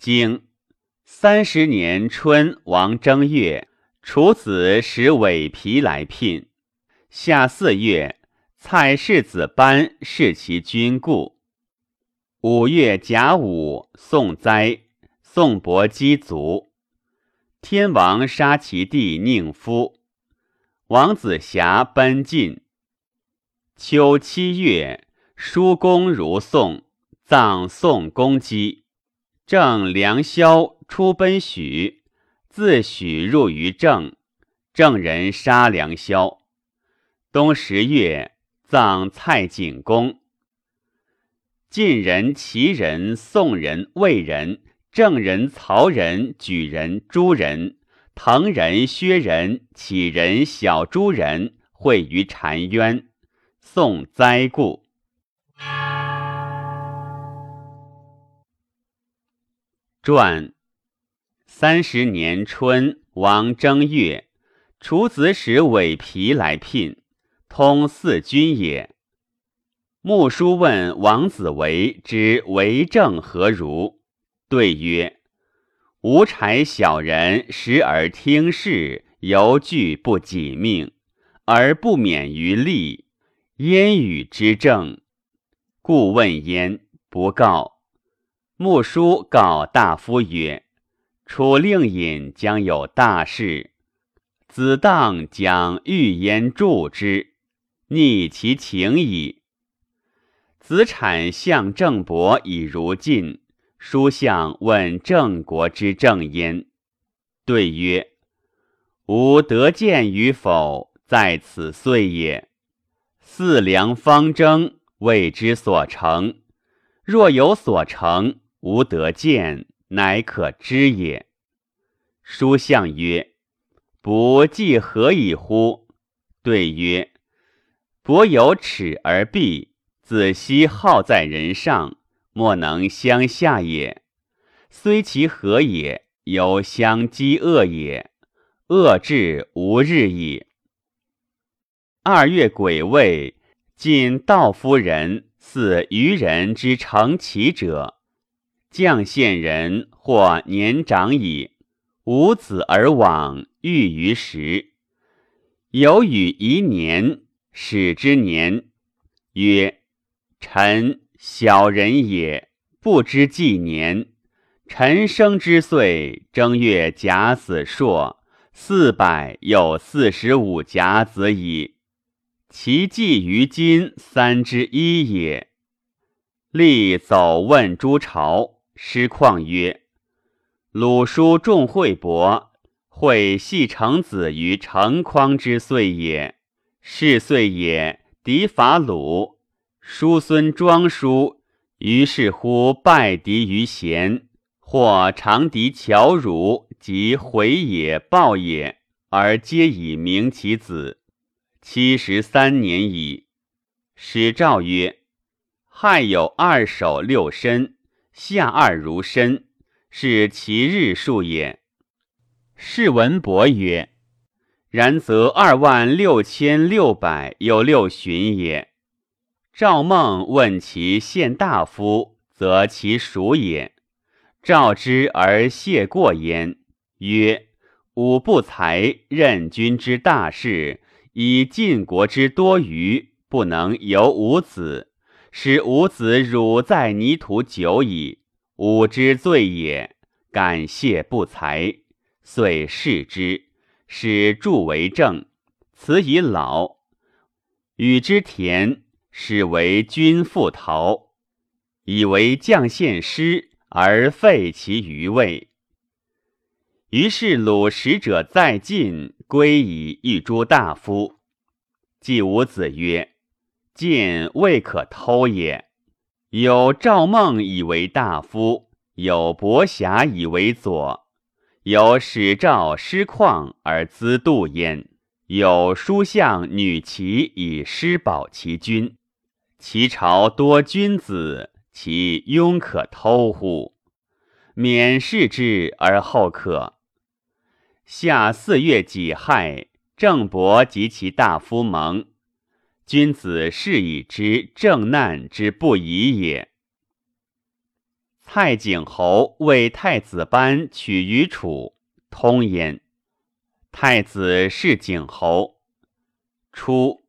经三十年春王正月，楚子使韦皮来聘。夏四月，蔡氏子班弑其君故。五月甲午，宋灾，宋伯姬卒。天王杀其弟宁夫，王子瑕奔晋。秋七月，叔公如宋，葬宋公姬。郑良萧出奔许，自许入于郑，郑人杀良萧。冬十月，葬蔡景公。晋人、齐人、宋人、魏人、郑人、曹人、莒人、朱人、滕人、薛人、杞人、小朱人会于澶渊，宋灾故。传三十年春，王正月，楚子使伪皮来聘，通四君也。穆叔问王子维之为政何如？对曰：“无柴小人时而听事，犹惧不己命，而不免于利。焉与之政？故问焉，不告。穆叔告大夫曰：‘楚令尹将有大事，子当将欲焉助之，逆其情矣。’”子产向郑伯以如晋，书相问郑国之政焉。对曰：“吾得见与否，在此岁也。四梁方争，谓之所成。若有所成，吾得见，乃可知也。”书相曰：“不计何以乎？”对曰：“伯有耻而避。”子奚好在人上，莫能相下也。虽其何也，犹相饥饿也。恶至无日矣。二月癸未，晋道夫人似愚人之成其者，绛县人或年长矣，无子而往，欲于时。有与宜年，始之年，曰。臣小人也，不知纪年。臣生之岁正月甲子朔，四百有四十五甲子矣。其纪于今三之一也。立走问诸朝，师旷曰：“鲁叔重惠伯，惠系成子于成匡之岁也。是岁也，敌伐鲁。”叔孙庄叔于是乎败敌于贤，或长敌乔汝及回也报也，而皆以明其子。七十三年矣。史诏曰：亥有二首六申，下二如深，是其日数也。士文伯曰：然则二万六千六百有六旬也。赵孟问其县大夫，则其属也。赵之而谢过焉，曰：“吾不才任君之大事，以晋国之多余，不能由吾子，使吾子汝在泥土久矣。吾之罪也。感谢不才，遂弑之，使助为政。此已老，与之田。”使为君复逃，以为将献师而废其余位。于是鲁使者在晋，归以一诸大夫。季武子曰：“晋未可偷也。有赵孟以为大夫，有伯瑕以为左，有使赵师旷而资度焉，有书相女齐以施保其君。”其朝多君子，其庸可偷乎？免视之而后可。夏四月己亥，郑伯及其大夫盟。君子是以知正难之不疑也。蔡景侯为太子班取于楚，通焉。太子是景侯。初，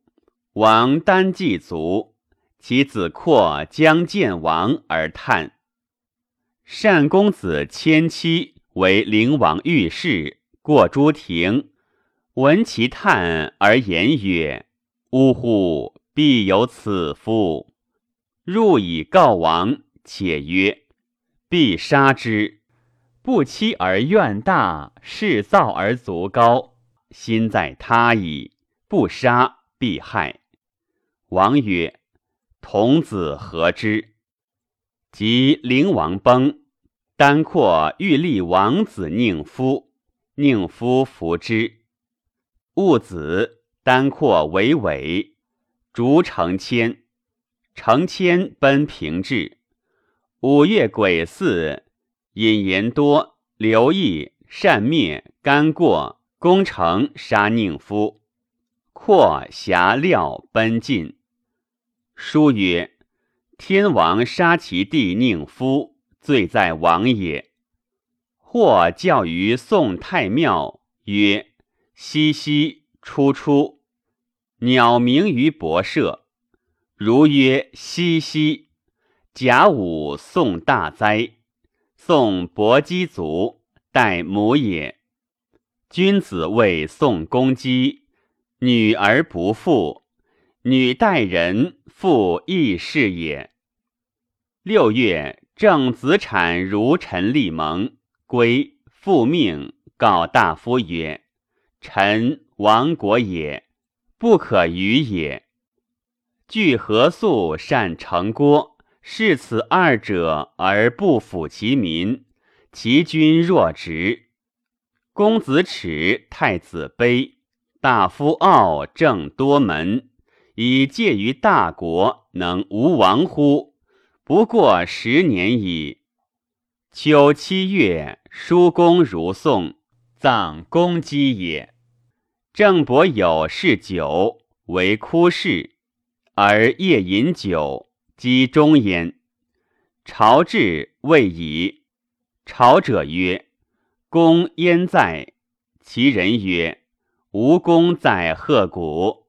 王丹祭卒，其子括将见王而叹。单公子迁妻为灵王御室，过诸庭，闻其叹而言曰：“呜呼！必有此夫！”入以告王，且曰。必杀之，不期而怨大，事造而足高，心在他矣。不杀，必害。王曰：“童子何之？”及灵王崩，丹括欲立王子宁夫，宁夫服之。戊子，丹括为伪，逐成千，成千奔平治。五月癸巳，引言多，刘毅善灭，干过，攻城杀宁夫，括侠料奔进。书曰：天王杀其弟宁夫，罪在王也。或教于宋太庙，曰：西西出出，鸟鸣于博舍。如曰西兮。甲午宋大灾，宋伯姬族，待母也。君子谓宋公姬，女而不父，女待人，父亦是也。六月，正子产如陈立盟，归复命告大夫曰：“臣亡国也，不可与也。据何素善成郭。”视此二者而不辅其民，其君若直。公子耻，太子卑，大夫傲，正多门，以介于大国，能无亡乎？不过十年矣。秋七月，叔公如宋，葬公姬也。郑伯有嗜酒，为哭士，而夜饮酒。击中焉，朝至未已。朝者曰：“公焉在？”其人曰：“吾公在鹤谷。”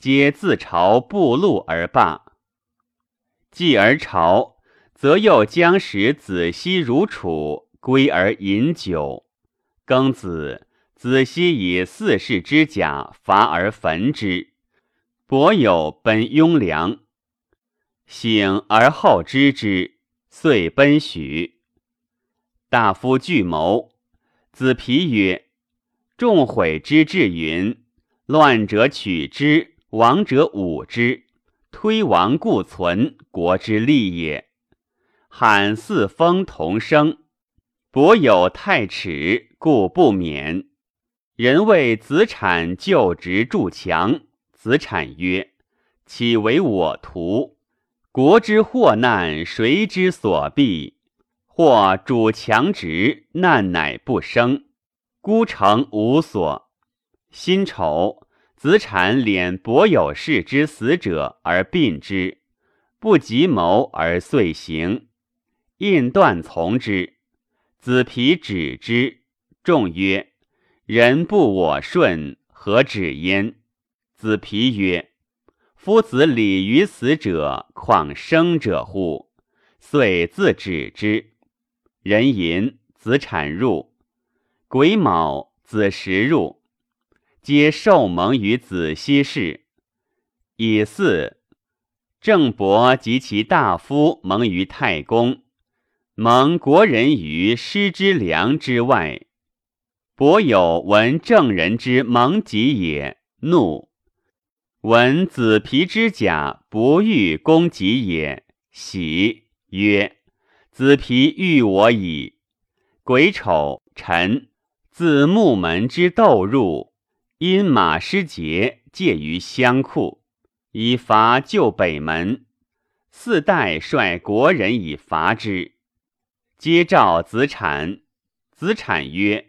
皆自朝步路而罢。继而朝，则又将使子息如楚，归而饮酒。庚子，子息以四世之甲伐而焚之。伯有奔雍凉。醒而后知之，遂奔许。大夫惧谋，子皮曰：“众毁之至云，乱者取之，亡者侮之。推亡故存，国之利也。罕四风同生，伯有太耻，故不免。人谓子产就职筑墙，子产曰：‘岂为我图？’国之祸难，谁之所避？或主强直，难乃不生。孤城无所。辛丑，子产敛伯有事之死者而殡之，不及谋而遂行。印断从之。子皮止之。众曰：“人不我顺，何止焉？”子皮曰。夫子礼于死者，况生者乎？遂自止之。人吟，子产入。癸卯，子时入，皆受蒙于子息氏。乙巳，郑伯及其大夫蒙于太公，蒙国人于师之良之外。伯有闻郑人之蒙己也，怒。闻子皮之甲不欲攻己也，喜曰：“子皮欲我矣。”癸丑，臣自木门之斗入，因马失节介于乡库，以伐旧北门。四代率国人以伐之，皆召子产。子产曰：“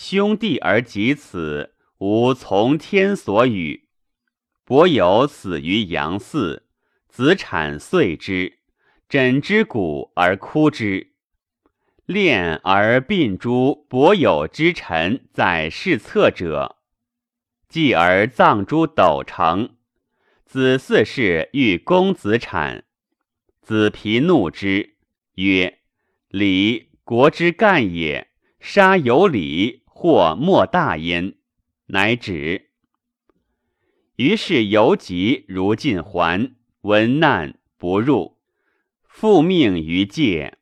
兄弟而及此，吾从天所与。”伯有死于阳寺，子产遂之，枕之骨而哭之。恋而并诸伯友之臣在侍侧者，继而葬诸斗城。子嗣氏欲公子产，子皮怒之，曰：“礼国之干也，杀有礼或莫大焉。”乃止。于是游疾如尽还，闻难不入，复命于界。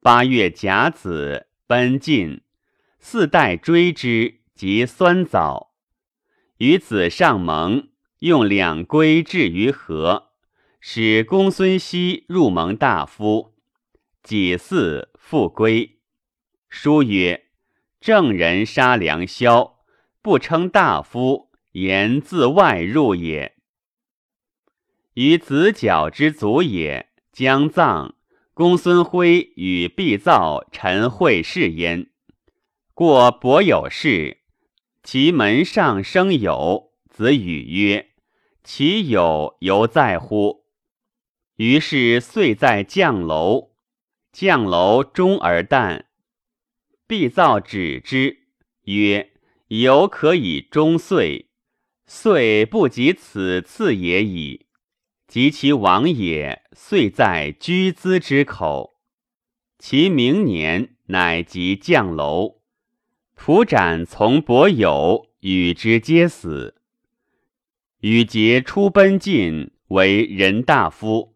八月甲子，奔晋，四代追之，及酸枣。与子上盟，用两归至于河，使公孙熙入蒙大夫。己巳复归。书曰：“正人杀良宵，不称大夫，言自外入也。”于子角之祖也，将葬。公孙辉与毕造、陈惠是焉。过伯有事，其门上生友。子语曰：“其友犹在乎？”于是遂在绛楼。绛楼终而旦。必造止之，曰：“犹可以终岁，岁不及此次也已。”及其亡也，遂在居兹之口。其明年，乃及降楼。蒲斩从伯友，与之皆死。与节出奔晋，为人大夫。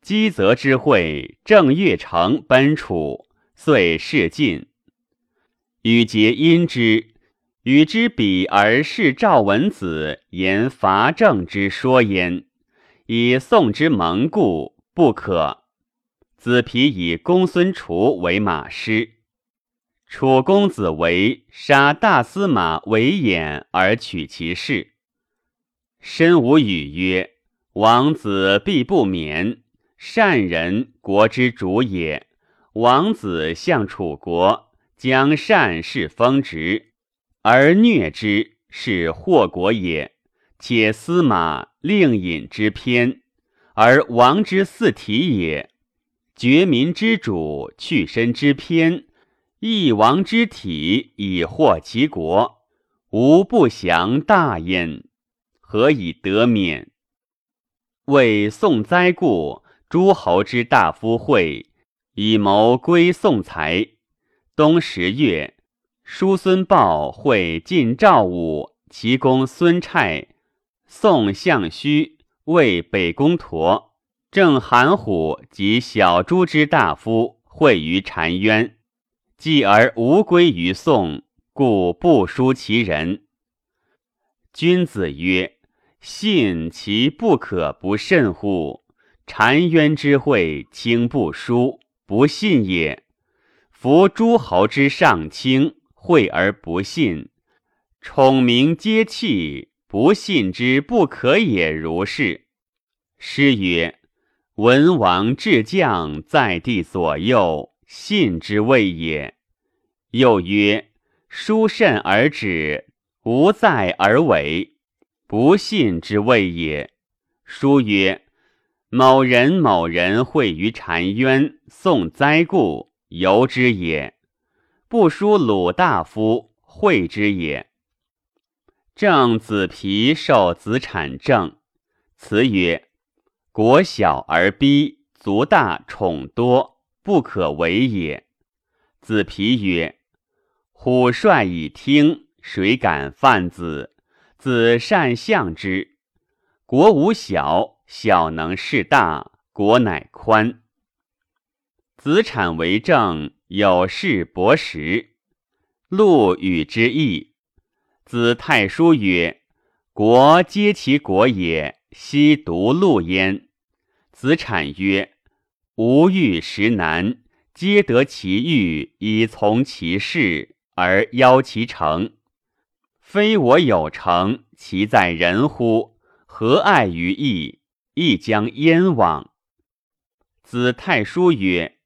姬泽之会，正月成奔楚，遂事晋。与结因之，与之比而视赵文子言伐郑之说焉。以宋之蒙故不可。子皮以公孙楚为马师，楚公子为杀大司马韦衍而取其事。申无语曰：“王子必不免。善人，国之主也。王子向楚国，将善事封职，而虐之，是祸国也。且司马。”令尹之偏，而王之四体也；绝民之主，去身之偏，益王之体，以祸其国，无不祥大焉。何以得免？为宋灾故，诸侯之大夫会，以谋归宋财。冬十月，叔孙豹会晋赵武，其公孙瓒。宋相须为北宫陀，正韩虎及小诸之大夫会于澶渊，继而无归于宋，故不书其人。君子曰：“信其不可不慎乎？澶渊之会，卿不书，不信也。夫诸侯之上卿，会而不信，宠名皆弃。”不信之不可也，如是。诗曰：“文王至将在地左右，信之谓也。”又曰：“书慎而止，无在而为，不信之谓也。”书曰：“某人某人会于澶渊，送灾故，由之也。不书鲁大夫，会之也。”正子皮受子产政，辞曰：“国小而逼，族大宠多，不可为也。”子皮曰：“虎帅以听，谁敢犯子？子善相之。国无小，小能事大，国乃宽。子产为政，有事博识，禄与之义。”子太叔曰：“国皆其国也，悉独禄焉。”子产曰：“吾欲食难，皆得其欲以从其事，而邀其成。非我有成，其在人乎？何爱于义？亦将燕往？”子太叔曰：“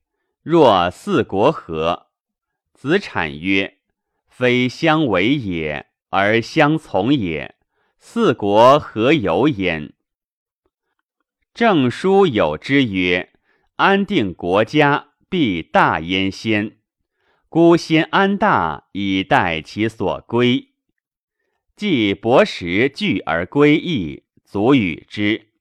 若四国何？”子产曰：“非相为也。”而相从也，四国何由焉？正书有之曰：“安定国家，必大焉先。孤先安大，以待其所归。既伯时聚而归义，足与之。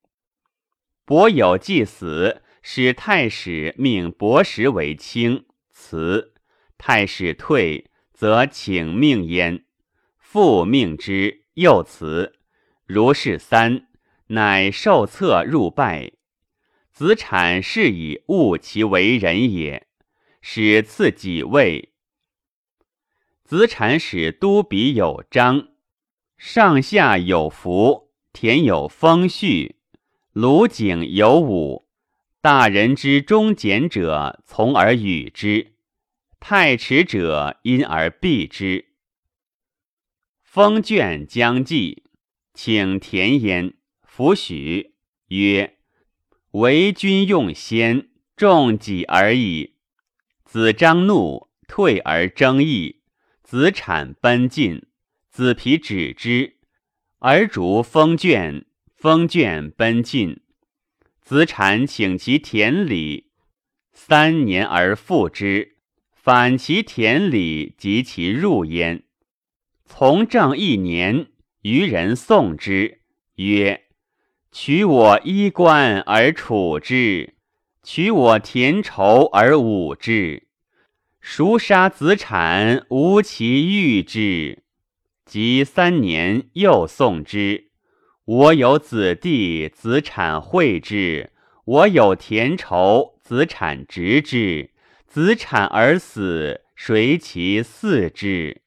伯有既死，使太史命伯时为卿，辞。太史退，则请命焉。复命之，又辞。如是三，乃受册入拜。子产是以悟其为人也，使赐己位。子产使都比有章。上下有福，田有丰序，庐景有武。大人之忠简者，从而与之；太迟者，因而避之。封卷将继，请田焉，弗许，曰：“为君用先，重己而已。”子张怒，退而争议。子产奔进。子皮止之，而逐封卷，封卷奔进。子产请其田里，三年而复之，反其田里及其入焉。从政一年，余人送之，曰：“取我衣冠而处之，取我田畴而侮之。孰杀子产，无其欲之。”及三年，又送之。我有子弟，子产惠之；我有田畴，子产直之。子产而死，谁其嗣之？